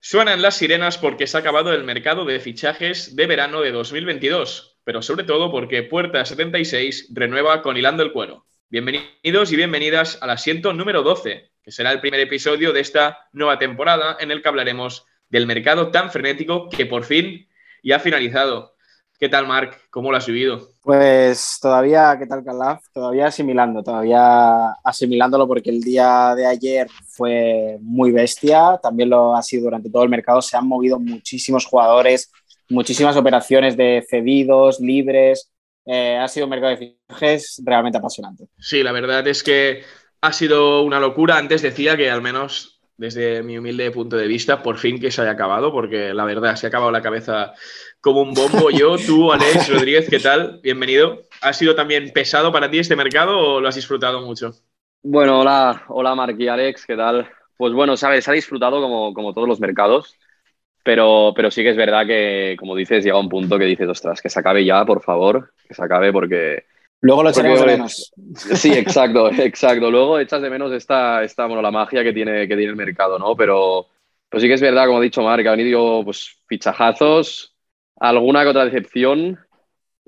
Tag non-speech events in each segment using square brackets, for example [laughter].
Suenan las sirenas porque se ha acabado el mercado de fichajes de verano de 2022, pero sobre todo porque Puerta 76 renueva con Hilando el Cuero. Bienvenidos y bienvenidas al asiento número 12, que será el primer episodio de esta nueva temporada en el que hablaremos del mercado tan frenético que por fin ya ha finalizado. ¿Qué tal, Marc? ¿Cómo lo has vivido? Pues todavía, ¿qué tal, Calaf? Todavía asimilando, todavía asimilándolo porque el día de ayer fue muy bestia, también lo ha sido durante todo el mercado, se han movido muchísimos jugadores, muchísimas operaciones de cedidos, libres, eh, ha sido un mercado de fichajes realmente apasionante. Sí, la verdad es que ha sido una locura. Antes decía que al menos desde mi humilde punto de vista, por fin que se haya acabado, porque la verdad se ha acabado la cabeza como un bombo. Yo, [laughs] tú, Alex Rodríguez, ¿qué tal? Bienvenido. ¿Ha sido también pesado para ti este mercado o lo has disfrutado mucho? Bueno, hola, hola Marc y Alex, ¿qué tal? Pues bueno, sabes, se ha disfrutado como, como todos los mercados, pero, pero sí que es verdad que, como dices, llega un punto que dices, ostras, que se acabe ya, por favor, que se acabe porque Luego lo echaremos de menos. [laughs] Sí, exacto, exacto. Luego echas de menos esta, esta bueno, la magia que tiene, que tiene el mercado, ¿no? Pero, pues sí que es verdad, como ha dicho Marc, ha venido pues, fichajazos, alguna que otra decepción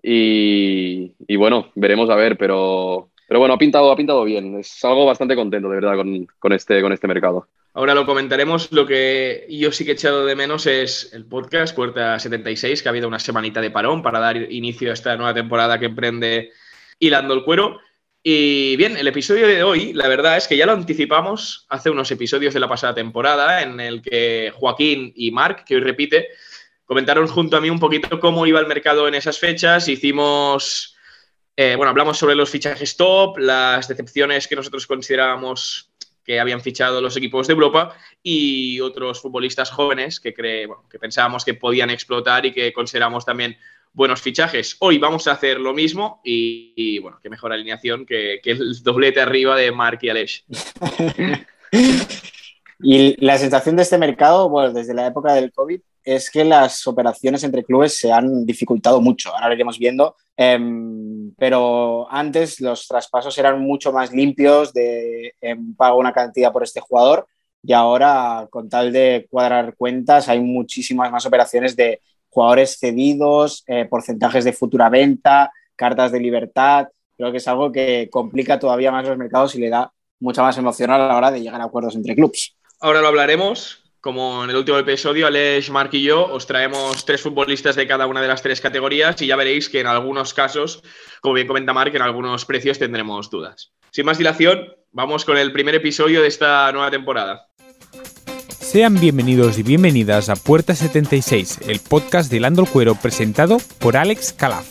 y, y, bueno, veremos a ver, pero, pero bueno, ha pintado, ha pintado bien. Es algo bastante contento, de verdad, con, con, este, con este mercado. Ahora lo comentaremos. Lo que yo sí que he echado de menos es el podcast Puerta 76, que ha habido una semanita de parón para dar inicio a esta nueva temporada que emprende hilando el cuero. Y bien, el episodio de hoy, la verdad es que ya lo anticipamos hace unos episodios de la pasada temporada, en el que Joaquín y Marc, que hoy repite, comentaron junto a mí un poquito cómo iba el mercado en esas fechas. Hicimos, eh, bueno, hablamos sobre los fichajes top, las decepciones que nosotros considerábamos que habían fichado los equipos de Europa y otros futbolistas jóvenes que, cree, que pensábamos que podían explotar y que consideramos también buenos fichajes. Hoy vamos a hacer lo mismo y, bueno, qué mejor alineación que, el doblete arriba de Mark y Aleix. [laughs] y la sensación de este mercado, bueno, desde la época del COVID, es que las operaciones entre clubes se han dificultado mucho. Ahora lo iremos viendo. Em, pero antes los traspasos eran mucho más limpios de em, pago una cantidad por este jugador y ahora con tal de cuadrar cuentas hay muchísimas más operaciones de jugadores cedidos, eh, porcentajes de futura venta, cartas de libertad. Creo que es algo que complica todavía más los mercados y le da mucha más emoción a la hora de llegar a acuerdos entre clubes. Ahora lo hablaremos. Como en el último episodio, Aleix, Mark y yo os traemos tres futbolistas de cada una de las tres categorías y ya veréis que en algunos casos, como bien comenta Mark, en algunos precios tendremos dudas. Sin más dilación, vamos con el primer episodio de esta nueva temporada. Sean bienvenidos y bienvenidas a Puerta 76, el podcast de Lando el Cuero presentado por Alex Calaf.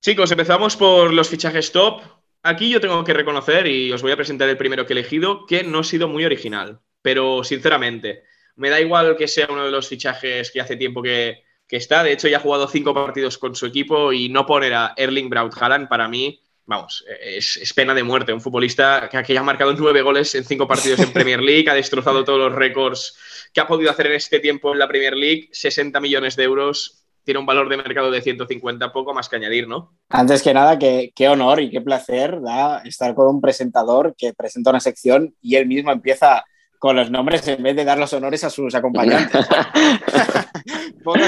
Chicos, empezamos por los fichajes top. Aquí yo tengo que reconocer, y os voy a presentar el primero que he elegido, que no he sido muy original. Pero sinceramente, me da igual que sea uno de los fichajes que hace tiempo que, está. De hecho, ya ha jugado cinco partidos con su equipo y no poner a Erling Braut Haaland para mí vamos, es, pena de muerte. Un futbolista que, que ha marcado nueve goles en cinco partidos en Premier League, ha destrozado todos los récords que ha podido hacer en este tiempo en la Premier League, 60 millones de euros. Tiene un valor de mercado de 150, poco más que añadir, ¿no? Antes que nada, qué, qué honor y qué placer da estar con un presentador que presenta una sección y él mismo empieza con los nombres en vez de dar los honores a sus acompañantes. [laughs] poco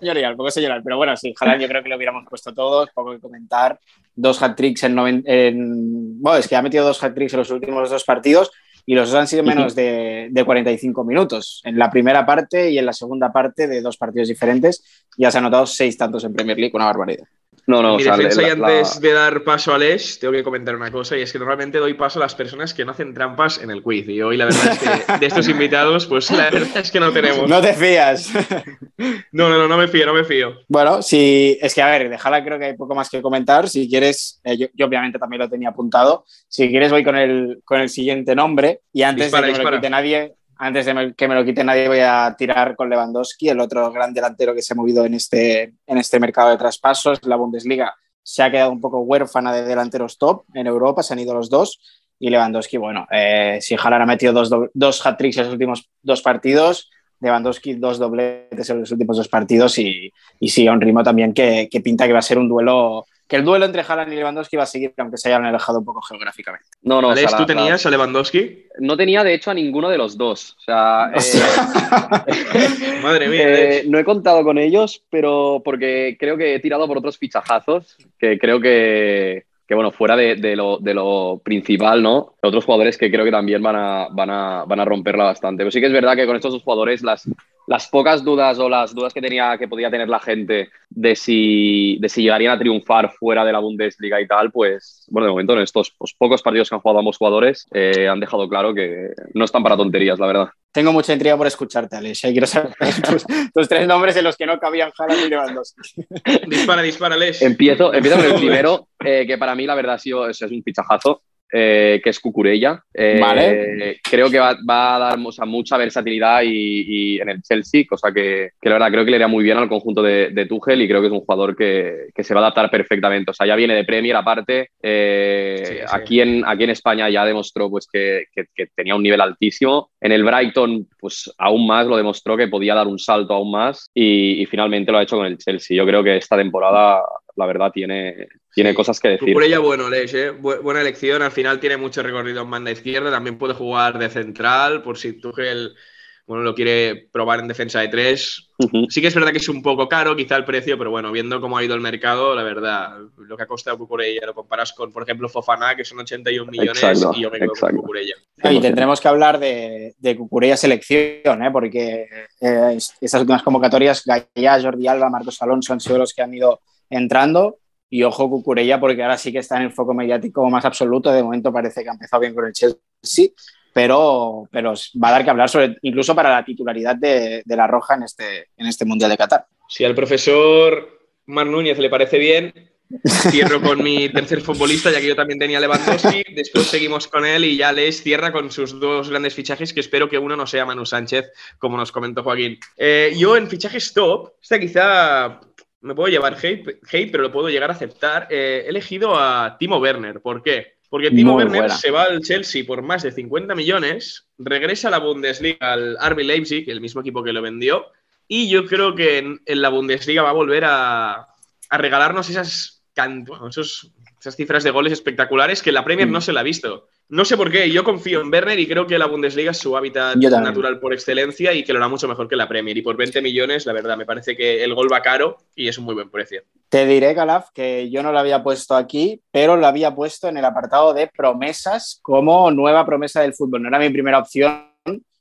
señorial, poco señorial. Pero bueno, sí, ojalá yo creo que lo hubiéramos puesto todos, poco que comentar. Dos hat-tricks en, en, Bueno, es que ha metido dos hat-tricks en los últimos dos partidos y los dos han sido menos de, de, 45 minutos. En la primera parte y en la segunda parte de dos partidos diferentes ya se han anotado seis tantos en Premier League, una barbaridad. No, no, mi defensa y antes de dar paso a Les, tengo que comentar una cosa y es que normalmente doy paso a las personas que no hacen trampas en el quiz y hoy la verdad es que [laughs] de estos invitados pues la verdad es que no tenemos. No te fías. [laughs] No, no, no, no me fío, no me fío. Bueno, sí, es que a ver, déjala, creo que hay poco más que comentar. Si quieres, eh, yo, obviamente también lo tenía apuntado. Si quieres voy con el, con el siguiente nombre y antes de que me lo quite nadie, antes de que me lo quite nadie, voy a tirar con Lewandowski, el otro gran delantero que se ha movido en este, en este mercado de traspasos. La Bundesliga se ha quedado un poco huérfana de delanteros top en Europa, se han ido los dos. Y Lewandowski, bueno, eh, si Haaland ha metido dos, dos hat-tricks en los últimos dos partidos, Lewandowski dos dobletes en los últimos dos partidos y, y sí, un ritmo también que, que, pinta que va a ser un duelo, que el duelo entre Haaland y Lewandowski va a seguir, aunque se hayan alejado un poco geográficamente. No, no, Alex, ¿tú tenías a Lewandowski? No tenía, de hecho, a ninguno de los dos. O sea, [laughs] eh, [laughs] madre mía. Eh, no he contado con ellos, pero porque creo que he tirado por otros fichajazos que creo que, que bueno, fuera de, de, lo, de, lo, principal, ¿no? Otros jugadores que creo que también van a, van, a, van a romperla bastante. Pero sí que es verdad que con estos dos jugadores las, las pocas dudas o las dudas que tenía que podía tener la gente de si, de si llegarían a triunfar fuera de la Bundesliga y tal, pues bueno, de momento en estos pues, pocos partidos que han jugado ambos jugadores eh, han dejado claro que no están para tonterías, la verdad. Tengo mucha intriga por escucharte, Alex. Quiero saber [laughs] tus, tus, tres nombres en los que no cabían Haaland y Lewandowski. dispara, dispara, Alex. Empiezo, empiezo con el primero, eh, que para mí la verdad ha sido es, es un fichajazo. Eh, que es Cucurella. Eh, vale. Creo que va, va a dar o sea, mucha versatilidad y, y, en el Chelsea, cosa que, que, la verdad creo que le iría muy bien al conjunto de, de Tuchel y creo que es un jugador que, que, se va a adaptar perfectamente. O sea, ya viene de Premier aparte. Eh, sí, sí. Aquí, en, aquí en España ya demostró pues, que, que, tenía un nivel altísimo. En el Brighton, pues aún más lo demostró que podía dar un salto aún más y, y finalmente lo ha hecho con el Chelsea. Yo creo que esta temporada la verdad tiene, tiene sí. cosas que decir. Por ella, bueno, Lex, ¿eh? buena elección. Al final tiene mucho recorrido en banda izquierda. También puede jugar de central, por si Tuchel bueno, lo quiere probar en defensa de tres. Uh -huh. Sí que es verdad que es un poco caro, quizá el precio, pero bueno, viendo cómo ha ido el mercado, la verdad, lo que ha costado Cucurella, lo comparas con, por ejemplo, Fofana, que son 81 millones, exacto, y yo me quedo exacto. con Cucurella. Y tendremos que hablar de, de Cucurella selección, ¿eh? porque eh, estas últimas convocatorias, Gaia, Jordi Alba, Marcos Alonso han sido los que han ido entrando. Y ojo Cucurella, porque ahora sí que está en el foco mediático más absoluto. De momento parece que ha empezado bien con el Chelsea, pero, pero va a dar que hablar sobre, incluso para la titularidad de, de la Roja en este, en este Mundial de Qatar. Si al profesor Mar Núñez le parece bien, cierro con mi tercer futbolista, ya que yo también tenía Lewandowski. Después seguimos con él y ya Les cierra con sus dos grandes fichajes, que espero que uno no sea Manu Sánchez, como nos comentó Joaquín. Eh, yo en fichajes top, esta quizá me puedo llevar hate, hate pero lo puedo llegar a aceptar. Eh, he elegido a Timo Werner. ¿Por qué? Porque Timo Muy Werner buena. se va al Chelsea por más de 50 millones, regresa a la Bundesliga al RB Leipzig, el mismo equipo que lo vendió, y yo creo que en, en la Bundesliga va a volver a, a regalarnos esas, bueno, esos, esas, cifras de goles espectaculares que la Premier mm. no se la ha visto. No sé por qué, yo confío en Werner y creo que la Bundesliga es su hábitat natural por excelencia y que lo hará mucho mejor que la Premier. Y por 20 millones, la verdad, me parece que el gol va caro y es un muy buen precio. Te diré, Calaf, que yo no lo había puesto aquí, pero lo había puesto en el apartado de promesas como nueva promesa del fútbol. No era mi primera opción,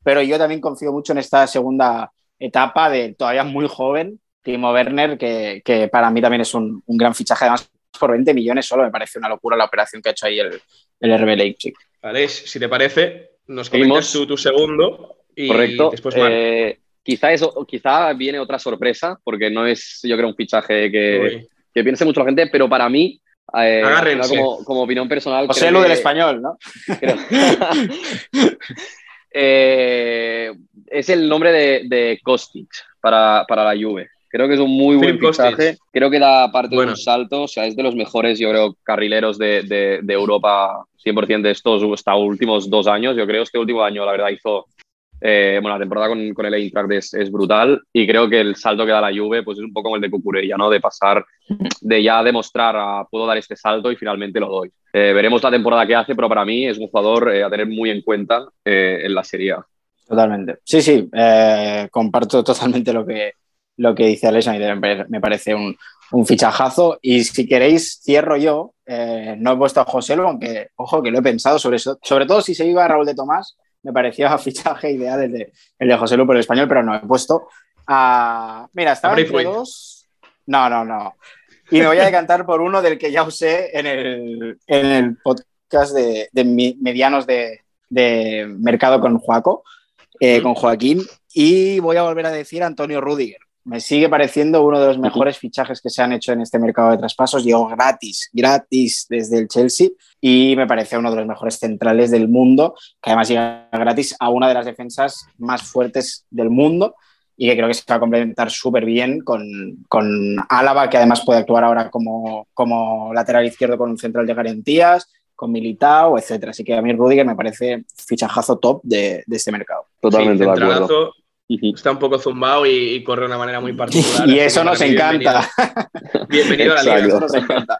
pero yo también confío mucho en esta segunda etapa de todavía muy joven, Timo Werner, que, que para mí también es un, un, gran fichaje. Además, por 20 millones solo me parece una locura la operación que ha hecho ahí el, el RB Leipzig. Vale, si te parece, nos comentas tú tu segundo y Correcto. después eh, quizá, eso, quizá viene otra sorpresa, porque no es, yo creo, un fichaje que, que piense mucho la gente, pero para mí eh, como, como, opinión personal. José Lu del español, ¿no? [laughs] eh, es el nombre de, de Kostic para, para, la Juve. Creo que es un muy buen fichaje. Creo que da parte bueno. de un salto. O sea, es de los mejores, yo creo, carrileros de, de, de Europa 100% de estos hasta últimos dos años. Yo creo que este último año, la verdad, hizo eh, bueno, la temporada con, con el Eintracht es, es, brutal y creo que el salto que da la Juve pues es un poco como el de Cucurella, ¿no? De pasar, de ya demostrar a, puedo dar este salto y finalmente lo doy. Eh, veremos la temporada que hace, pero para mí es un jugador eh, a tener muy en cuenta eh, en la Serie A. Totalmente. Sí, sí, eh, comparto totalmente lo que, lo que dice Alex, me parece un, un fichajazo y si queréis cierro yo, eh, no he puesto a José, aunque ojo que lo he pensado sobre eso, sobre todo si se iba a Raúl de Tomás, me parecía [laughs] fichaje ideal el de, el de José Lu por el español, pero no he puesto a. Mira, estaba entre dos. No, no, no. Y me voy a decantar por uno del que ya usé en el, en el podcast de, de medianos de, de, mercado con Joaco, eh, con Joaquín, y voy a volver a decir Antonio Rudiger. Me sigue pareciendo uno de los mejores fichajes que se han hecho en este mercado de traspasos. Llegó gratis, gratis desde el Chelsea y me parece uno de los mejores centrales del mundo, que además llega gratis a una de las defensas más fuertes del mundo y que creo que se va a complementar súper bien con, con, Álava, que además puede actuar ahora como, como lateral izquierdo con un central de garantías, con Militao, etcétera. Así que a mí Rudiger me parece fichajazo top de, de este mercado. Totalmente sí, de acuerdo Está un poco zumbado y, corre de una manera muy [laughs] particular. y eso nos encanta. [laughs] Bienvenido, a la liga. Eso nos encanta.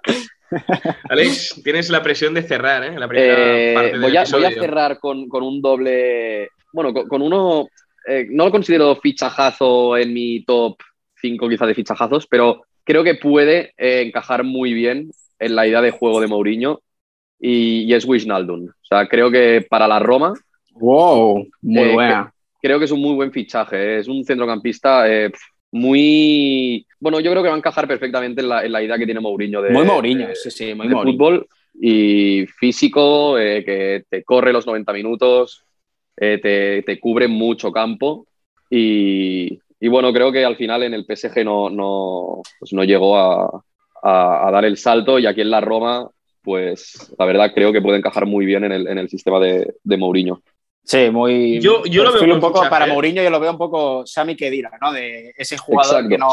[laughs] Alex, tienes la presión de cerrar, ¿eh? La primera eh, parte voy, a, voy, a, cerrar con, con, un doble. Bueno, con, uno. Eh, no lo considero fichajazo en mi top 5 quizá de fichajazos, pero creo que puede eh, encajar muy bien en la idea de juego de Mourinho y, y es Wijnaldum. O sea, creo que para la Roma. ¡Wow! Muy buena. Creo que es un muy buen fichaje. Es un centrocampista muy. Bueno, yo creo que va a encajar perfectamente en la, idea que tiene Mourinho de. Muy Mourinho, sí, sí, muy fútbol y físico, eh, que te corre los 90 minutos, eh, te, cubre mucho campo. Y, bueno, creo que al final en el PSG no, no, pues no llegó a, dar el salto y aquí en la Roma, pues la verdad creo que puede encajar muy bien en el, en el sistema de, de Mourinho. Sí, muy. Yo, yo lo veo un poco para Mourinho, yo lo veo un poco Sami Kedira, ¿no? De ese jugador que no,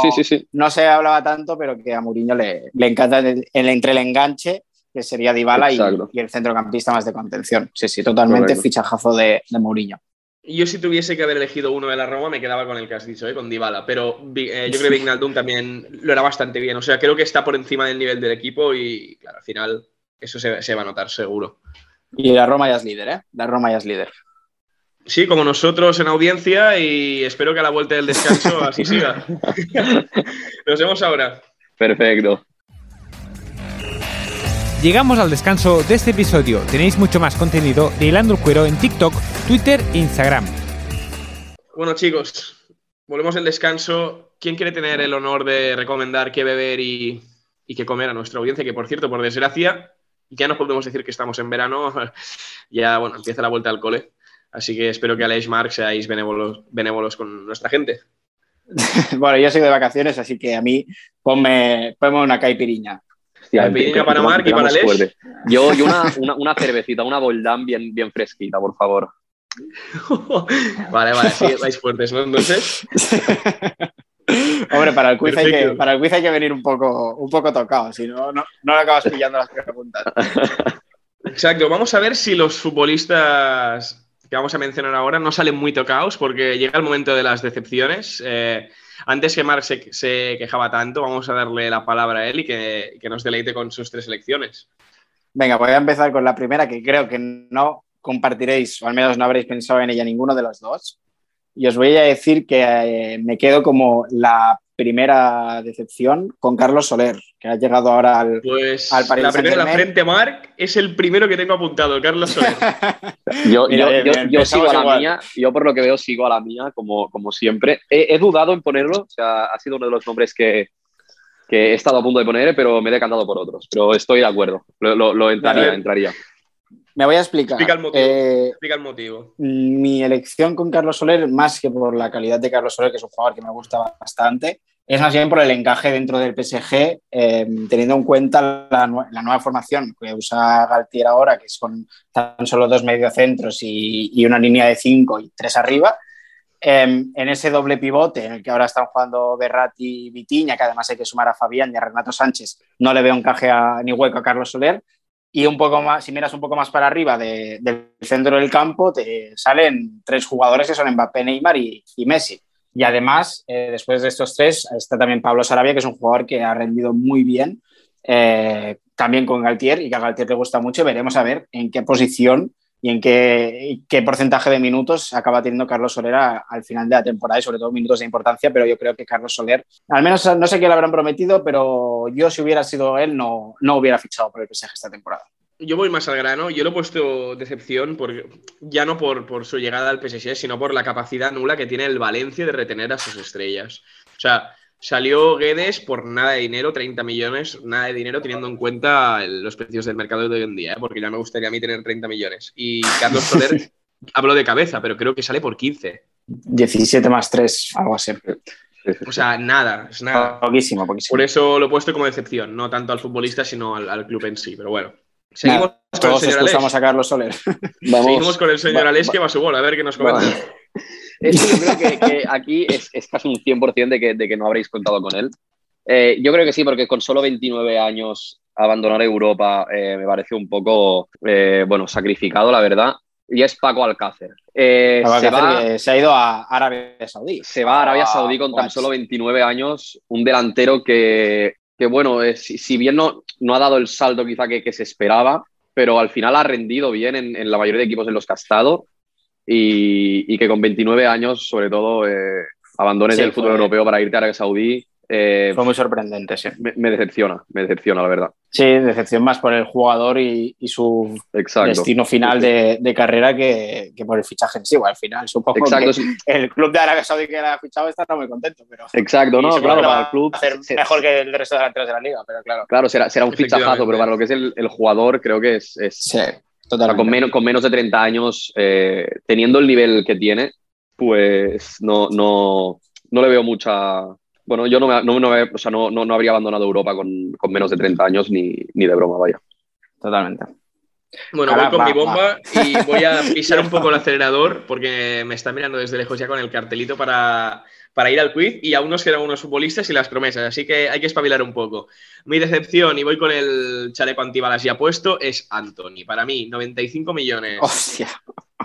no se hablaba tanto, pero que a Mourinho le, le encanta el, entre el enganche, que sería Dybala, y, y, el centrocampista más de contención. Sí, sí, totalmente fichajazo de, de Mourinho. Yo si tuviese que haber elegido uno de la Roma me quedaba con el que has dicho, ¿eh? con Dybala, pero eh, yo creo que Vignaldum también lo era bastante bien, o sea, creo que está por encima del nivel del equipo y claro, al final eso se, se va a notar seguro. Y la Roma ya es líder, ¿eh? La Roma ya es líder. Sí, como nosotros en audiencia y espero que a la vuelta del descanso [laughs] así siga. [laughs] Nos vemos ahora. Perfecto. Llegamos al descanso de este episodio. Tenéis mucho más contenido de Hilando el Cuero en TikTok, Twitter e Instagram. Bueno chicos, volvemos al descanso. ¿Quién quiere tener el honor de recomendar qué beber y, y qué comer a nuestra audiencia? Que por cierto, por desgracia, ya no podemos decir que estamos en verano, [laughs] ya bueno, empieza la vuelta al cole. Así que espero que Aleix Mark seáis benévolos, benévolos con nuestra gente. [laughs] bueno, yo soy de vacaciones, así que a mí ponme, una caipiriña. caipiriña para Marc y para Aleix. Yo, yo una, una, cervecita, una boldán bien, bien fresquita, por favor. [laughs] vale, vale, sí, vais fuertes, ¿no? Entonces. [laughs] Hombre, para el, quiz hay que, para el quiz hay que venir un poco, un poco tocado, si no, no, no acabas pillando las preguntas. Exacto, vamos a ver si los futbolistas que vamos a mencionar ahora no salen muy tocados porque llega el momento de las decepciones. Eh, antes que Marc se, quejaba tanto, vamos a darle la palabra a él y que, nos deleite con sus tres elecciones. Venga, voy a empezar con la primera que creo que no compartiréis, o al menos no habréis pensado en ella ninguno de los dos. Y os voy a decir que eh, me quedo como la primera decepción con Carlos Soler, que ha llegado ahora al, pues al La primera la frente, Marc, es el primero que tengo apuntado, Carlos Soler. [laughs] yo, [laughs] yo, sigo a la mía, yo por lo que veo sigo a la mía, como, como siempre. He, dudado en ponerlo, o sea, ha sido uno de los nombres que, que, he estado a punto de poner, pero me he decantado por otros. Pero estoy de acuerdo, lo, entraría, entraría. Me voy a explicar. Eh, explica el, motivo. Mi elección con Carlos Soler, más que por la calidad de Carlos Soler, que es un jugador que me gusta bastante, es más bien por el encaje dentro del PSG, eh, teniendo en cuenta la, nueva formación que usa Galtier ahora, que es con tan solo dos mediocentros y, y una línea de cinco y tres arriba. Em, en ese doble pivote en el que ahora están jugando Berratti y Vitiña, que además hay que sumar a Fabián y a Renato Sánchez, no le veo encaje ni hueco a Carlos Soler. Y un poco más, si miras un poco más para arriba del centro del campo, te salen tres jugadores que son Mbappé, Neymar y Messi. Y además, eh, después de estos tres, está también Pablo Sarabia, que es un jugador que ha rendido muy bien, eh, también con Galtier, y que a Galtier le gusta mucho. Veremos a ver en qué posición y en qué, qué porcentaje de minutos acaba teniendo Carlos Soler al final de la temporada y sobre todo minutos de importancia, pero yo creo que Carlos Soler, al menos no sé qué le habrán prometido, pero yo si hubiera sido él no, no hubiera fichado por el PSG esta temporada yo voy más al grano. Yo lo he puesto decepción porque, ya no por, su llegada al PSG, sino por la capacidad nula que tiene el Valencia de retener a sus estrellas. O sea, salió Guedes por nada de dinero, 30 millones, nada de dinero teniendo en cuenta los precios del mercado de hoy en día, ¿eh? porque ya me gustaría a mí tener 30 millones. Y Carlos Soler, [laughs] hablo de cabeza, pero creo que sale por 15. 17 más 3, algo así. O sea, nada, es nada. Poquísimo, poquísimo. Por eso lo he puesto como decepción, no tanto al futbolista, sino al club en sí, pero bueno. Seguimos con el señor Aleix. a Carlos Soler. Seguimos con el señor Aleix que va a su bola, a ver qué nos comenta. [laughs] yo creo que, aquí es, casi un 100% de que, de que no habréis contado con él. Eh, yo creo que sí, porque con solo 29 años abandonar Europa eh, me parece un poco, eh, bueno, sacrificado, la verdad. y es Paco Alcácer. Eh, Paco se, Alcácer va, que se ha ido a Arabia Saudí. se va a Arabia Saudí con tan solo 29 años, un delantero que, que bueno, eh, si, si bien no, no ha dado el salto quizá que, que se esperaba, pero al final ha rendido bien en, en la mayoría de equipos en los que ha estado y, y que con 29 años, sobre todo, eh, abandones Sí, el fútbol fue- europeo para irte a Arabia Saudí, eh, Fue muy sorprendente, sí. me, me decepciona, me decepciona, la verdad. Sí, decepción más por el jugador y, y su Exacto. destino final de, de carrera que, que por el fichaje en sí. Bueno, al final, supongo Exacto, que es- el club de Arabia Saudí que le ha fichado está muy contento, pero exacto, ¿no? Claro, para el club. hacer se- mejor que el resto de delanteros de la liga, pero claro. Claro, será, será un fichajazo, pero para lo que es el, el jugador, creo que es, es- Sí, totalmente. con, menos, con menos de 30 años, eh, teniendo el nivel que tiene, pues no, no, no le veo mucha. Bueno, yo no, me- no, no me- o sea, no, no, no habría abandonado Europa con, con menos de 30 años ni, ni de broma, vaya. Totalmente. Bueno, Ahora voy con va, mi bomba y [laughs] voy a pisar un poco el acelerador porque me está mirando desde lejos ya con el cartelito para, para ir al quiz y aún nos quedan unos futbolistas y las promesas, así que hay que espabilar un poco. Mi decepción, y voy con el chaleco antibalas ya puesto, es Anthony. Para mí, 95 millones Hostia.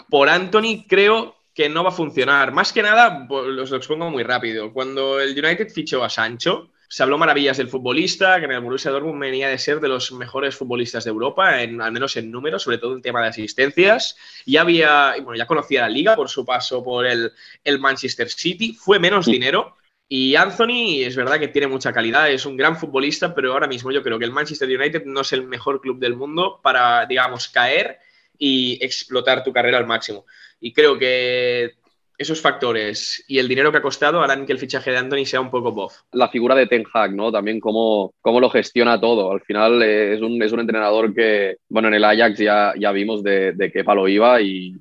por Anthony creo que no va a funcionar. Más que nada, pues, los lo expongo muy rápido. Cuando el United fichó a Sancho, se habló maravillas del futbolista, que en el Borussia Dortmund venía de ser de los mejores futbolistas de Europa, en, al menos en números, sobre todo en tema de asistencias. Ya había, bueno, ya conocía la liga por su paso por el, el Manchester City. Fue menos Sí. dinero. Y Anthony es verdad que tiene mucha calidad, es un gran futbolista, pero ahora mismo yo creo que el Manchester United no es el mejor club del mundo para, digamos, caer y explotar tu carrera al máximo. Y creo que esos factores y el dinero que ha costado harán que el fichaje de Anthony sea un poco bof. La figura de Ten Hag, ¿no? También cómo, cómo lo gestiona todo. Al final eh, es, un, es un entrenador que, bueno, en el Ajax ya, ya vimos de, de qué palo iba y,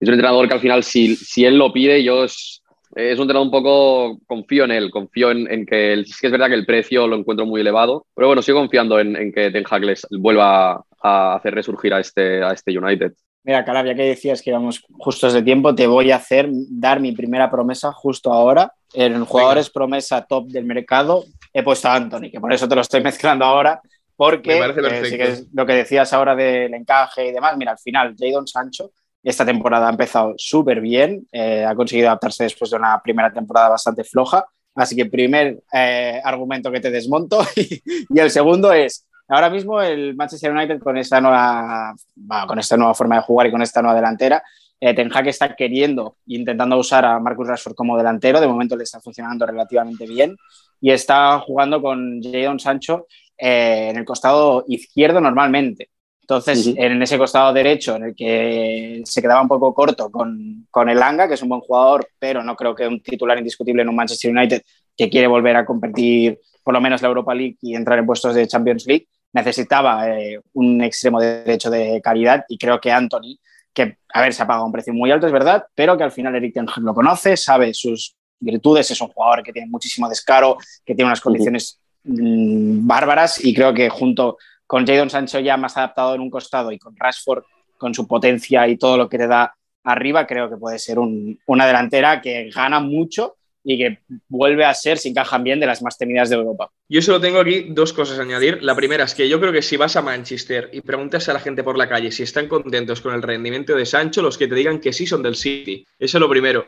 es un entrenador que al final, si, si él lo pide, yo es, es un entrenador un poco, confío en él, confío en, que es verdad que el precio lo encuentro muy elevado, pero bueno, sigo confiando en, en que Ten Hag les vuelva a hacer resurgir a este, a este United. Mira, Calabria, que decías que íbamos justos de tiempo, te voy a hacer dar mi primera promesa justo ahora. En jugadores promesa top del mercado he puesto a Anthony, que por eso te lo estoy [laughs] mezclando ahora, porque eh, sí que es lo que decías ahora del encaje y demás. Mira, al final, Jadon Sancho esta temporada ha empezado súper bien, eh, ha conseguido adaptarse después de una primera temporada bastante floja. Así que primer eh, argumento que te desmonto [laughs] y, y el segundo es, ahora mismo el Manchester United con esta nueva, bueno, con esta nueva forma de jugar y con esta nueva delantera, eh, Ten Hag está queriendo intentando usar a Marcus Rashford como delantero, de momento le está funcionando relativamente bien. Y está jugando con Jadon Sancho eh, en el costado izquierdo normalmente. Entonces, en ese costado derecho, en el que se quedaba un poco corto con, con el Anga, que es un buen jugador, pero no creo que un titular indiscutible en un Manchester United que quiere volver a competir por lo menos la Europa League y entrar en puestos de Champions League, necesitaba eh, un extremo derecho de calidad y creo que Anthony, que a ver, se ha pagado un precio muy alto, es verdad, pero que al final Eric Ten lo conoce, sabe sus virtudes, es un jugador que tiene muchísimo descaro, que tiene unas condiciones mm, bárbaras y creo que junto con Jadon Sancho ya más adaptado en un costado y con Rashford con su potencia y todo lo que te da arriba, creo que puede ser un- una delantera que gana mucho y que vuelve a ser, si encajan bien, de las más temidas de Europa. Yo solo tengo aquí dos cosas a añadir. La primera es que yo creo que si vas a Manchester y preguntas a la gente por la calle si están contentos con el rendimiento de Sancho, los que te digan que sí son del City. Eso es lo primero.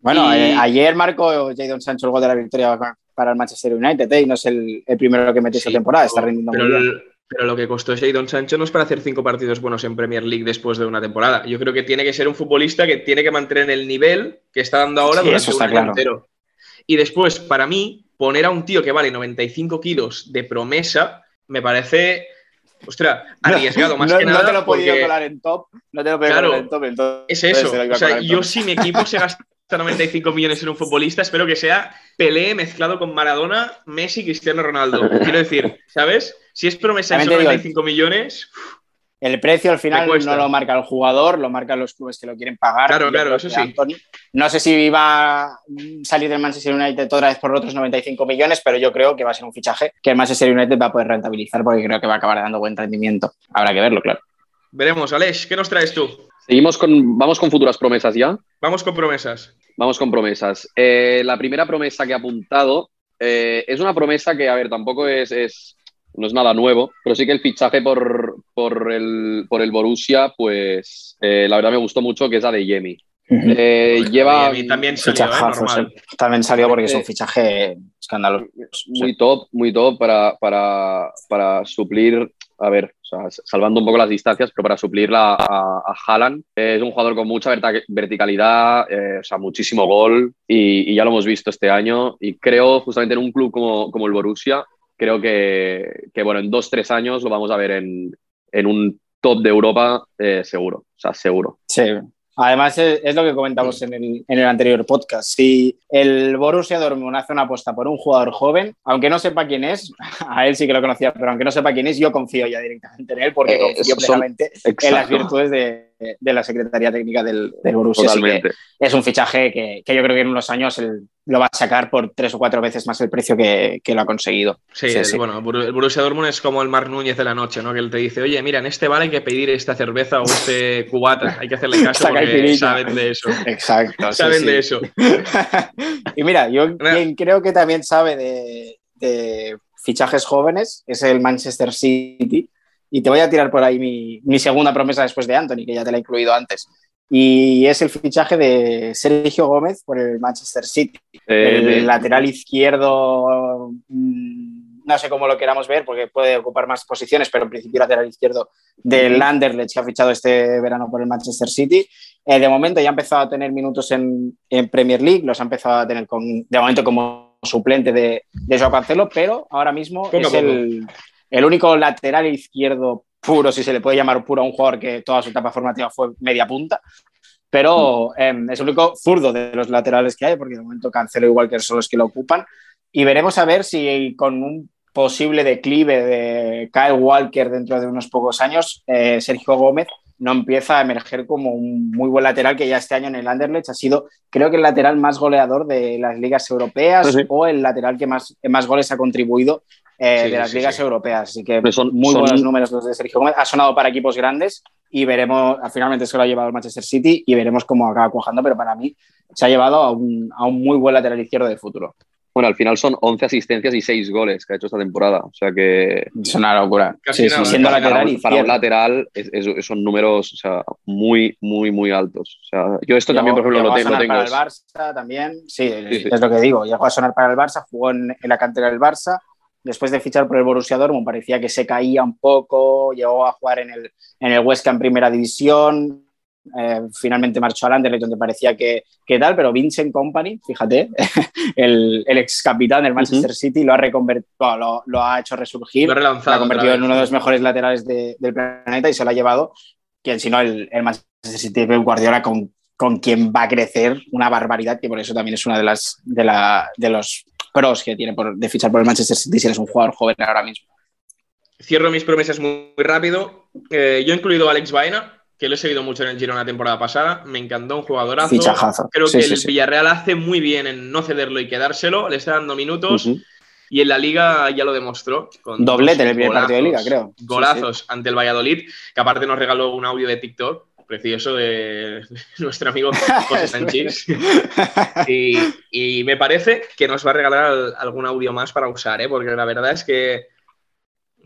Bueno, Y- eh, ayer marcó Jadon Sancho el gol de la victoria para el Manchester United eh, y no es el, el primero que metió esta Sí, temporada, está rindiendo pero, muy bien. pero lo que costó Jadon Sancho no es para hacer cinco partidos buenos en Premier League después de una temporada. Yo creo que tiene que ser un futbolista que tiene que mantener el nivel que está dando ahora Sí, durante eso está un claro. entero. Y después, para mí, poner a un tío que vale 95 kilos de promesa me parece, ostras, [laughs] arriesgado más no, que no nada. te lo he podido porque- colar en top, no te lo he podido Claro, colar en top, entonces Es eso. O sea, en yo si mi equipo se gasta [laughs] 95 millones en un futbolista, espero que sea Pelé mezclado con Maradona, Messi, Cristiano Ronaldo. Quiero decir, ¿sabes? Si es promesa digo- 95 millones, El precio al final no lo marca el jugador, lo marcan los clubes que lo quieren pagar. Claro, claro, eso sí. Anthony- no sé si va a salir del Manchester United otra vez por otros 95 millones, pero yo creo que va a ser un fichaje que el Manchester United va a poder rentabilizar porque creo que va a acabar dando buen rendimiento. Habrá que verlo, claro. veremos. Aleix, ¿qué nos traes tú? Seguimos con, vamos con futuras promesas ya. Vamos con promesas. Vamos con promesas. Eh, la primera promesa que he apuntado eh, es una promesa que, a ver, tampoco es, es- no es nada nuevo, pero sí que el fichaje por, por el, por el Borussia, pues eh, la verdad me gustó mucho que es la de Yemi. Eh, lleva mí también salió, ¿eh? También salió porque es un fichaje escandaloso. Muy top, muy top para, para, para suplir, a ver, o sea, salvando un poco las distancias, pero para suplirla a, a Haaland. es un jugador con mucha verticalidad, o sea, muchísimo gol y, y, ya lo hemos visto este año. Y creo, justamente en un club como, como el Borussia, creo que, que, bueno, en dos, tres años lo vamos a ver en, en un top de Europa eh, seguro, o sea, seguro. Sí, Además, es, lo que comentamos en el, en el, anterior podcast. Si el Borussia Dortmund hace una apuesta por un jugador joven, aunque no sepa quién es, [laughs] a él sí que lo conocía, pero aunque no sepa quién es, yo confío ya directamente en él porque eh, confío plenamente en las virtudes de, de la Secretaría Técnica del, del Borussia. Totalmente. es un fichaje que, que, yo creo que en unos años el, lo va a sacar por tres o cuatro veces más el precio que, que lo ha conseguido. Sí, sí, el, sí, bueno, el Borussia Dortmund es como el Marc Núñez de la noche, ¿no? Que él te dice, oye, mira, en este bar hay que pedir esta cerveza o este cubata, hay que hacerle caso [laughs] porque saben de eso. Exacto. saben de eso. [laughs] y mira, yo quien creo que también sabe de, de fichajes jóvenes es el Manchester City y te voy a tirar por ahí mi, mi, segunda promesa después de Anthony, que ya te la he incluido antes. Y es el fichaje de Sergio Gómez por el Manchester City. Eh, el eh, lateral izquierdo, mm, no sé cómo lo queramos ver, porque puede ocupar más posiciones, pero en principio lateral izquierdo del Anderlecht que ha fichado este verano por el Manchester City. Eh, de momento ya ha empezado a tener minutos en, en, Premier League, los ha empezado a tener con, de momento como suplente de, de Joao Cancelo, pero ahora mismo es el, el único lateral izquierdo puro, si se le puede llamar puro a un jugador que toda su etapa formativa fue media punta, pero eh, es el único zurdo de los laterales que hay, porque de momento Cancelo igual que son los que lo ocupan. Y veremos a ver si con un posible declive de Kyle Walker dentro de unos pocos años, eh, Sergio Gómez no empieza a emerger como un muy buen lateral que ya este año en el Anderlecht ha sido, creo que el lateral más goleador de las ligas europeas sí. o el lateral que más, más goles ha contribuido eh, sí, de las sí, ligas europeas. Así que son, muy son... buenos números los de Sergio Gómez. Ha sonado para equipos grandes y veremos, finalmente se lo ha llevado el Manchester City y veremos cómo acaba cuajando, pero para mí se ha llevado a un, a un muy buen lateral izquierdo de futuro. Bueno, al final son 11 asistencias y 6 goles que ha hecho esta temporada. O sea que. Es una locura. Casi sí, nada, siendo para, lateral para, para un lateral es, es, son números o sea, muy, muy, muy altos. O sea, yo esto llegó, también, por ejemplo, lo, te, lo tengo. Para el Barça también, sí, sí, es lo que digo. Llegó a sonar para el Barça, jugó en, en la cantera del Barça después de fichar por el Borussia Dortmund parecía que se caía un poco, llegó a jugar en el, en el Huesca en primera división, eh, finalmente marchó al Anderlecht donde parecía que, que, tal, pero Vincent Company, fíjate, [laughs] el, el ex capitán del Manchester uh -huh. City lo ha reconvertido, lo, lo, ha hecho resurgir, lo ha, lo ha convertido en uno de los mejores laterales de, del planeta y se lo ha llevado, quien si no, el, el Manchester City Pep Guardiola con, con quien va a crecer una barbaridad, que por eso también es una de las de, la, de los pros que tiene por, de fichar por el Manchester City si eres un jugador joven ahora mismo. Cierro mis promesas muy, muy rápido. Eh, yo he incluido a Alex Vaina, que lo he seguido mucho en el Girona la temporada pasada. Me encantó, un jugadorazo. Fichajazo. Creo sí, que sí, el sí. Villarreal hace muy bien en no cederlo y quedárselo. Le está dando minutos. Uh -huh. Y en la liga ya lo demostró. Con Doblete en el primer golazos, partido de liga, creo. Golazos ante el Valladolid, que aparte nos regaló un audio de TikTok precioso de [laughs] nuestro amigo José [laughs] Sánchez. y, y, me parece que nos va a regalar algún audio más para usar, ¿eh? porque la verdad es que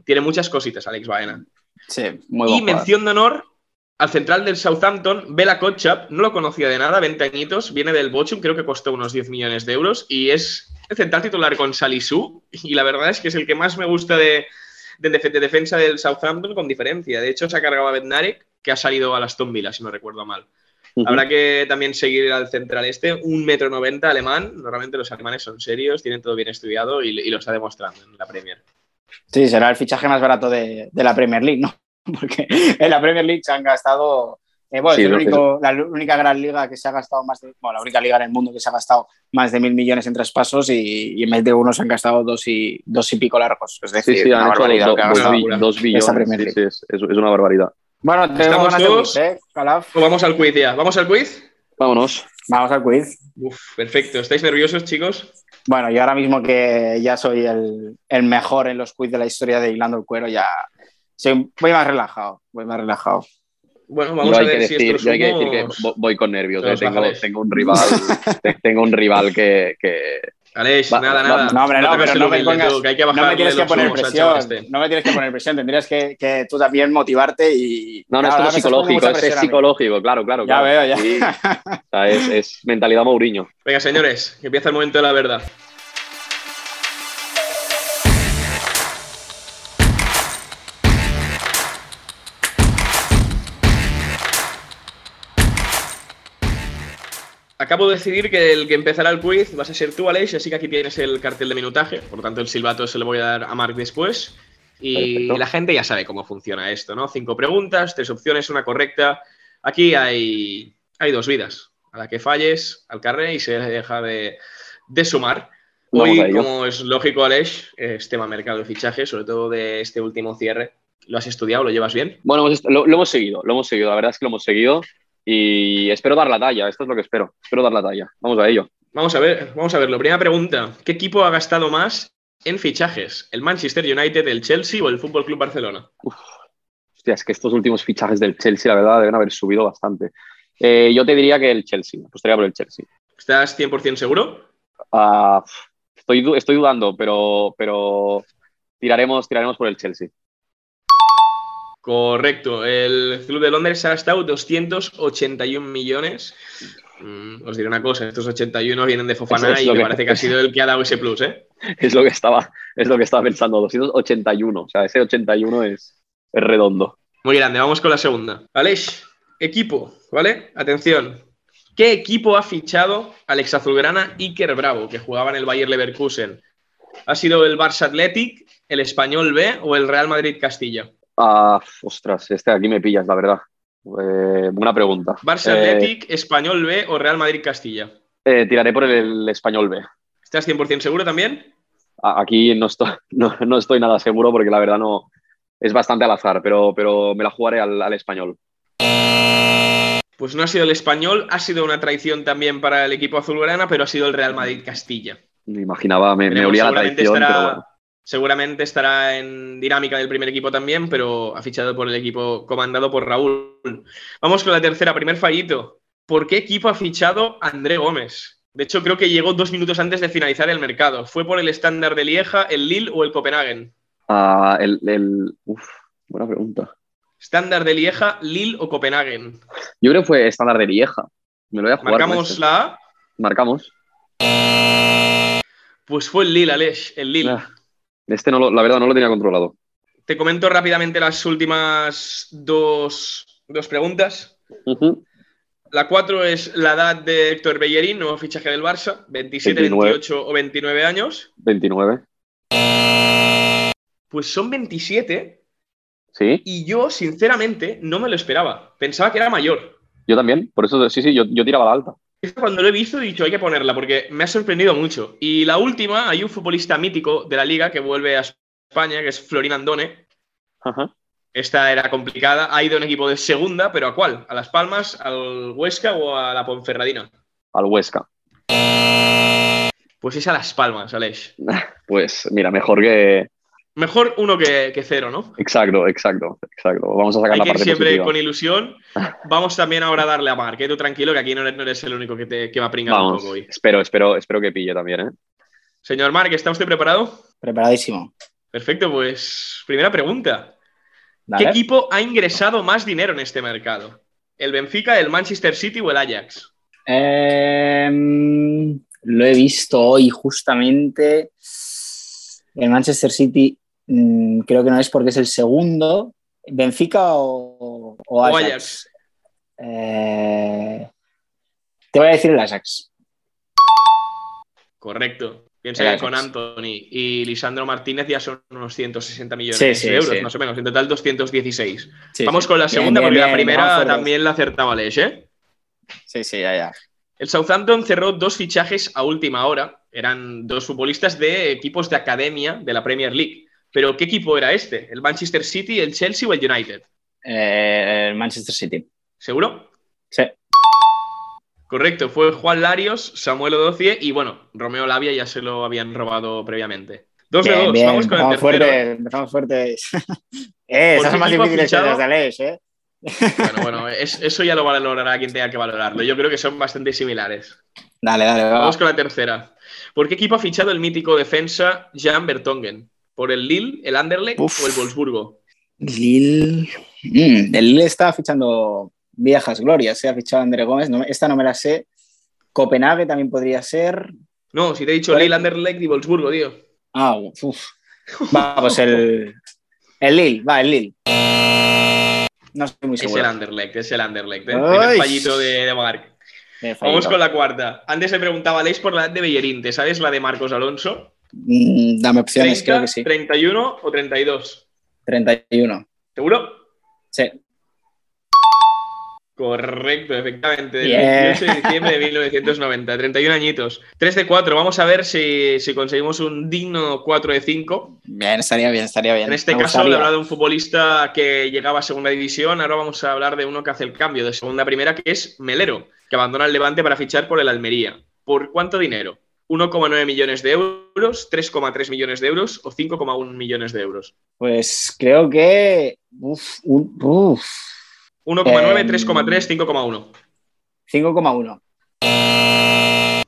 tiene muchas cositas Alex Baena. Sí, muy Y mención de honor al central del Southampton, Bela Kotchap, no lo conocía de nada, 20 añitos, viene del Bochum, creo que costó unos 10 millones de euros y es el central titular con Salisu y la verdad es que es el que más me gusta de, de, de defensa del Southampton con diferencia. De hecho, se ha cargado a Bednarek, que ha salido a Aston Villa, si no recuerdo mal. Uh -huh. Habrá que también seguir al central este, un metro noventa alemán. Normalmente los alemanes son serios, tienen todo bien estudiado y, y lo está demostrando en la Premier. Sí, será el fichaje más barato de, de la Premier League, ¿no? [laughs] Porque en la Premier League se han gastado eh, bueno, sí, es único, la única gran liga que se ha gastado más de, bueno, la única liga en el mundo que se ha gastado más de mil millones en traspasos y, y en vez de uno se han gastado dos y, dos y pico largos. Es decir, sí, sí, una barbaridad. Do, dos, dos billones. Sí, sí, es, es, una barbaridad. Bueno, tenemos ganas todos? de ¿eh, Calaf? Vamos al quiz ya. ¿Vamos al quiz? Vámonos. Vamos al quiz. Uf, perfecto. ¿Estáis nerviosos, chicos? Bueno, yo ahora mismo que ya soy el, el mejor en los quiz de la historia de Hilando el Cuero, ya soy, voy más relajado. Voy más relajado. Bueno, vamos yo a ver que si decir, estos yo hay que decir que voy con nervios. Eh. Tengo, tengo, un rival, [laughs] tengo un rival que, que, Aleix, Va- nada, nada. No, hombre, no, hagas pero no me pongas- tú, que hay que No me tienes que poner presión. este. No me tienes que poner presión. Tendrías que, que tú también motivarte y. No, no, Claro, es como psicológico, es, es psicológico, claro, claro. Ya claro. veo, ya. Sí. [laughs] O sea, es, es mentalidad Mourinho. Venga, señores, que empieza el momento de la verdad. Acabo de decidir que el que empezará el quiz vas a ser tú, Aleix, así que aquí tienes el cartel de minutaje, por lo tanto el silbato se lo voy a dar a Marc después. Y Perfecto. la gente ya sabe cómo funciona esto, ¿no? Cinco preguntas, tres opciones, una correcta. Aquí hay, hay dos vidas. A la que falles, al carré y se deja de, de sumar. Hoy, como es lógico, Aleix, es tema mercado de fichaje, sobre todo de este último cierre. ¿Lo has estudiado? ¿Lo llevas bien? Bueno, lo hemos seguido, lo hemos seguido, la verdad es que lo hemos seguido y espero dar la talla, esto es lo que espero, espero dar la talla. Vamos a ello. Vamos a ver, vamos a verlo. Primera pregunta. ¿Qué equipo ha gastado más en fichajes? ¿El Manchester United, el Chelsea o el Fútbol Club Barcelona? Hostia, es que estos últimos fichajes del Chelsea, la verdad, deben haber subido bastante. Eh, yo te diría que el Chelsea, apostaría por el Chelsea. ¿Estás 100% seguro? Ah, estoy, estoy dudando, pero, pero tiraremos, tiraremos por el Chelsea. Correcto. El Club de Londres ha gastado 281 millones. Mm, os diré una cosa, estos 81 vienen de Fofana es y me que- parece que ha sido el que ha dado ese plus, ¿eh? [laughs] Es lo que estaba, es lo que estaba pensando, 281, o sea, ese 81 es, es redondo. Muy grande, vamos con la segunda. Aleix, equipo, ¿vale? Atención. ¿Qué equipo ha fichado Alex Azulgrana Iker Bravo, que jugaba en el Bayer Leverkusen? ¿Ha sido el Barça Athletic, el Español B o el Real Madrid Castilla? Ah, ostras, este aquí me pillas, la verdad. Eh, buena pregunta. ¿Barça Eh, Athletic, Español B o Real Madrid Castilla? eh, tiraré por el español B. ¿Estás 100% seguro también? Aquí no estoy, [laughs] no, no estoy nada seguro porque la verdad no es bastante al azar, pero, pero me la jugaré al, al español. Pues no ha sido el Español, ha sido una traición también para el equipo azulgrana, pero ha sido el Real Madrid Castilla. Me imaginaba, me, me olía la traición, estará- pero bueno. Seguramente estará en dinámica del primer equipo también, pero ha fichado por el equipo comandado por Raúl. Vamos con la tercera, primer fallito. ¿Por qué equipo ha fichado André Gómez? De hecho, creo que llegó dos minutos antes de finalizar el mercado. ¿Fue por el estándar de Lieja, el Lille o el Copenhagen? Ah, el, el- uf, buena pregunta. Estándar de Lieja, Lille o Copenhagen. Yo creo que fue estándar de Lieja. Me lo voy a jugar. Marcamos este. la A. Marcamos. Pues fue el Lille, Aleix, el Lille. Ah, Este no lo- la verdad no lo tenía controlado. Te comento rápidamente las últimas dos, dos preguntas. La 4 es la edad de Héctor Bellerín, nuevo fichaje del Barça, 27, 29. 28 o 29 años. 29. Pues son 27 Sí, y yo, sinceramente, no me lo esperaba. Pensaba que era mayor. yo también. Por eso, sí, sí, yo, yo tiraba la alta. Cuando lo he visto he dicho hay que ponerla porque me ha sorprendido mucho. Y la última, hay un futbolista mítico de la liga que vuelve a España, que es Florín Andone. Ajá. Esta era complicada. Ha ido a un equipo de segunda, pero ¿a cuál? ¿A Las Palmas, al Huesca o a la Ponferradina? Al Huesca. Pues es a Las Palmas, Aleix. [laughs] Pues mira, mejor que. Mejor uno que, que cero, ¿no? Exacto, exacto, exacto. Vamos a sacar Hay la que parte siempre positiva. con ilusión. [laughs] Vamos también ahora a darle a Marc. ¿eh? Tú tranquilo, que aquí no eres, no eres el único que, te, que va a pringar un poco hoy. espero, espero, espero que pille también, ¿eh? Señor Marc, ¿está usted preparado? Preparadísimo. Perfecto, pues primera pregunta. Dale. ¿Qué equipo ha ingresado más dinero en este mercado? ¿El Benfica, el Manchester City o el Ajax? Em, lo he visto hoy justamente. El Manchester City mm, creo que no es porque es el segundo. ¿Benfica o, o Ajax? O Ajax. Eh, te voy a decir el Ajax. Correcto. Piensa que con Anthony y Lisandro Martínez ya son unos 160 millones Sí, sí, de euros, sí. más o menos. En total 216. Sí, Vamos con la segunda, bien, porque la primera también la acertaba Aleix, ¿eh? Sí, sí, ya, ya. El Southampton cerró dos fichajes a última hora. Eran dos futbolistas de equipos de academia de la Premier League. Pero ¿qué equipo era este? ¿El Manchester City, el Chelsea o el United? Eh, el Manchester City. ¿Seguro? Sí. Correcto, fue Juan Larios, Samuel Odocie y bueno, Romeo Lavia ya se lo habían robado previamente. Dos de dos, bien, vamos con el tercero. fuertes, empezamos fuertes. [laughs] eh, ¿Por esas son más difíciles que las de Aleix, ¿eh? Bueno, bueno, [laughs] es- eso ya lo valorará quien tenga que valorarlo. Yo creo que son bastante similares. Dale, dale, va. Vamos con la tercera. ¿Por qué equipo ha fichado el mítico defensa Jan Bertongen? ¿Por el Lille, el Anderlecht Uf. o el Wolfsburgo? Lille. Mm, el Lille está fichando viejas glorias. Se ha fichado a André Gómez. no esta no me la sé. Copenhague también podría ser. No, si te he dicho. Lille, Anderlecht y Wolfsburgo, tío. Ah, uf. Va, pues el. El Lille, va, el Lille. No estoy muy Es el seguro. Anderlecht, es el Anderlecht. ¿eh? Ay. Primer fallito de, de Marc. Vamos con la cuarta. Antes le preguntaba a Leis por la edad de Bellerín. ¿Te sabes la de Marcos Alonso? Mm, Dame opciones, 30, creo que sí. 31 o 32. 31. ¿Seguro? Sí. Correcto, efectivamente. Del Bien. 28 de diciembre de 1990. 31 añitos. 3 de 4. Vamos a ver si, si conseguimos un digno 4 de 5. Bien, estaría bien, estaría bien. En este Me caso, hablado de un futbolista que llegaba a segunda división. Ahora vamos a hablar de uno que hace el cambio de segunda a primera, que es Melero, que abandona el Levante para fichar por el Almería. ¿Por cuánto dinero? ¿1,9 millones de euros, 3,3 millones de euros o 5,1 millones de euros? Pues creo que. Uf, uf, 1,9, Em, 3,3, 5,1. 5,1.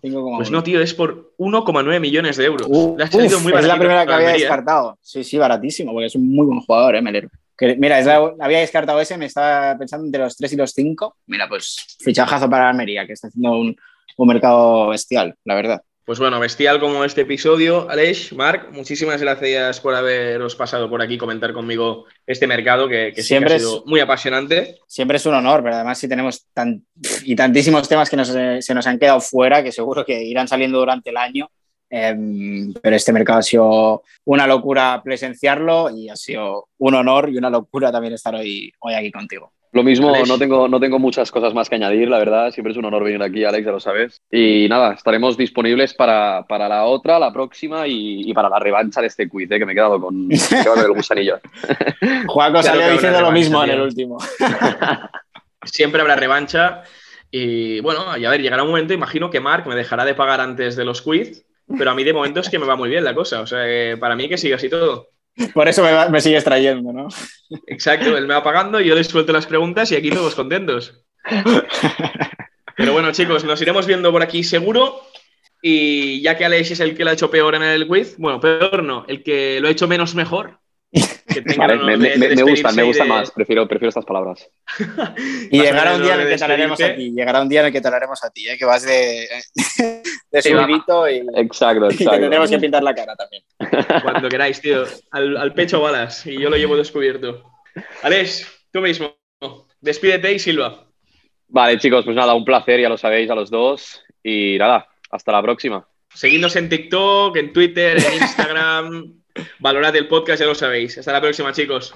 5,1. Pues no, tío, es por 1,9 millones de euros. Uh, uf, muy es la primera que había Almería. descartado. Sí, sí, baratísimo, porque es un muy buen jugador, ¿eh, Melero? Que, mira, es la- había descartado ese, me estaba pensando entre los 3 y los 5. Mira, pues fichajazo para Almería, que está haciendo un, un mercado bestial, la verdad. Pues bueno, bestial como este episodio. Aleix, Marc, muchísimas gracias por haberos pasado por aquí comentar conmigo este mercado que, que sí que Siempre ha es- sido muy apasionante. Siempre es un honor, pero además si tenemos tan, y tantísimos temas que nos, eh, se nos han quedado fuera, que seguro que irán saliendo durante el año. Em, pero este mercado ha sido una locura presenciarlo y ha sido un honor y una locura también estar hoy, hoy aquí contigo. Lo mismo, Alex. no tengo, no tengo muchas cosas más que añadir, la verdad. Siempre es un honor venir aquí, Alex, ya lo sabes. Y nada, estaremos disponibles para, para la otra, la próxima y, y para la revancha de este quiz, ¿eh? que me he quedado con, me he quedado con el gusanillo. [laughs] Juaco salió diciendo lo mismo en el último. [laughs] Siempre habrá revancha. Y bueno, y a ver, llegará un momento, imagino que Marc me dejará de pagar antes de los quiz, pero a mí de momento es que me va muy bien la cosa. O sea, para mí que siga así todo. Por eso me, sigues trayendo, ¿no? Exacto, él me va pagando, yo le suelto las preguntas y aquí todos contentos. Pero bueno, chicos, nos iremos viendo por aquí seguro. Y ya que Alex es el que lo ha hecho peor en el quiz, bueno, peor no, el que lo ha hecho menos mejor. Que Vale, me, de- me- de me gustan, me gustan de- más. Prefiero, prefiero estas palabras. [laughs] Y llegará un día en el que te de haremos a ti. Llegará un día en el que te haremos a ti, ¿eh? que vas de, [laughs] de subidito y, Exacto, y te tendremos que pintar la cara también. [laughs] Cuando queráis, tío. Al, al pecho balas y yo lo llevo descubierto. Alex, tú mismo. Despídete y Silva. Vale, chicos, pues nada, un placer, ya lo sabéis a los dos. Y nada, hasta la próxima. Seguidnos en TikTok, en Twitter, en Instagram. Valorad el podcast, ya lo sabéis. Hasta la próxima, chicos.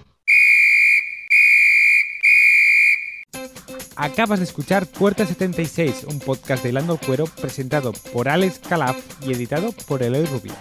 Acabas de escuchar Puerta 76, un podcast de Lando Cuero presentado por Alex Calaf y editado por Eloy Rubio.